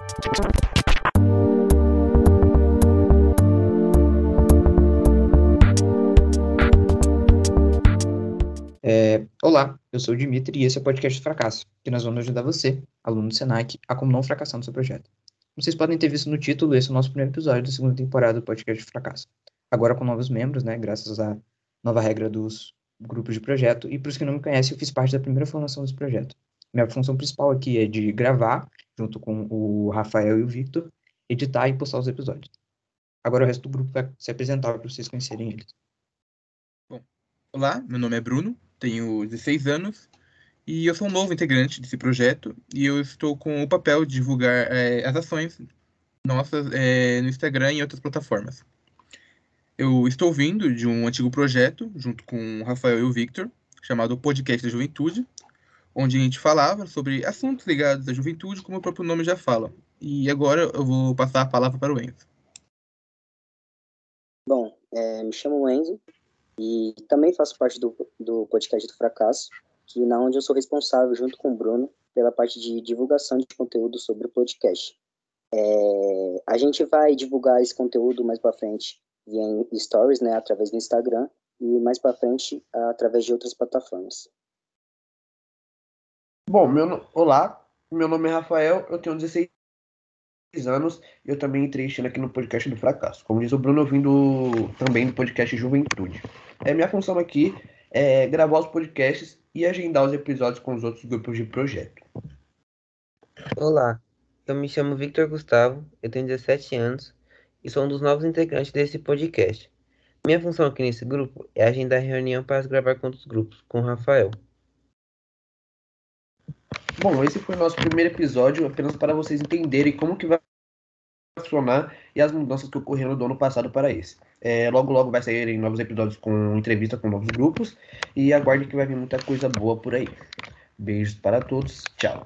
É, olá, eu sou o Dimitri e esse é o podcast Fracasso, que nós vamos ajudar você, aluno do Senac, a como não fracassar no seu projeto. Vocês podem ter visto no título, esse é o nosso primeiro episódio da segunda temporada do podcast Fracasso. Agora com novos membros, né, graças à nova regra dos grupos de projeto. E para os que não me conhecem, eu fiz parte da primeira formação desse projeto. Minha função principal aqui é de gravar, junto com o Rafael e o Victor, editar e postar os episódios. Agora o resto do grupo vai se apresentar para vocês conhecerem eles. Bom, olá, meu nome é Bruno, tenho 16 anos e eu sou um novo integrante desse projeto e eu estou com o papel de divulgar é, as ações nossas é, no Instagram e outras plataformas. Eu estou vindo de um antigo projeto, junto com o Rafael e o Victor, chamado Podcast da Juventude, onde a gente falava sobre assuntos ligados à juventude, como o próprio nome já fala. E agora eu vou passar a palavra para o Enzo. Bom, é, me chamo Enzo, e também faço parte do, do podcast do Fracasso, que na onde eu sou responsável, junto com o Bruno, pela parte de divulgação de conteúdo sobre o podcast. É, a gente vai divulgar esse conteúdo mais para frente via stories, né, através do Instagram, e mais para frente através de outras plataformas. Bom, meu, olá, meu nome é Rafael, eu tenho 16 anos e eu também entrei este aqui no podcast do Fracasso. Como diz o Bruno, eu vim do, também do podcast Juventude. É, minha função aqui é gravar os podcasts e agendar os episódios com os outros grupos de projeto. Olá, eu me chamo Victor Gustavo, eu tenho 17 anos e sou um dos novos integrantes desse podcast. Minha função aqui nesse grupo é agendar reunião para gravar com outros grupos, com o Rafael. Bom, esse foi o nosso primeiro episódio, apenas para vocês entenderem como que vai funcionar e as mudanças que ocorreram do ano passado para esse. É, logo, logo vai sair novos episódios com entrevista com novos grupos e aguarde que vai vir muita coisa boa por aí. Beijos para todos, tchau.